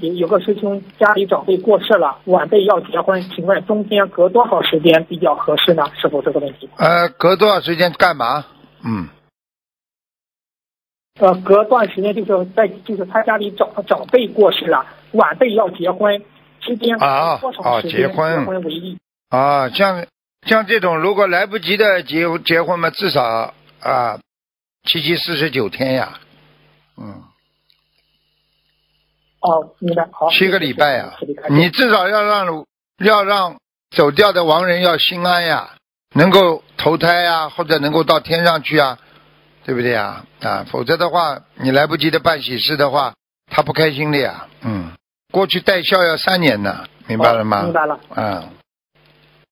有有个师兄家里长辈过世了，晚辈要结婚，请问中间隔多少时间比较合适呢？是否这个问题？呃，隔多少时间干嘛？嗯，呃，隔段时间就是在就是他家里长长辈过世了，晚辈要结婚，之间啊多少哦时间结婚结婚为宜？啊，像像这种如果来不及的结结婚嘛，至少啊七七四十九天呀，嗯，哦，明白，好，七个礼拜呀谢谢开，始你至少要让要让走掉的亡人要心安呀，能够投胎呀，或者能够到天上去啊，对不对呀？啊，否则的话，你来不及的办喜事的话，他不开心的呀。嗯，过去带孝要三年呢，明白了吗？明白了。嗯。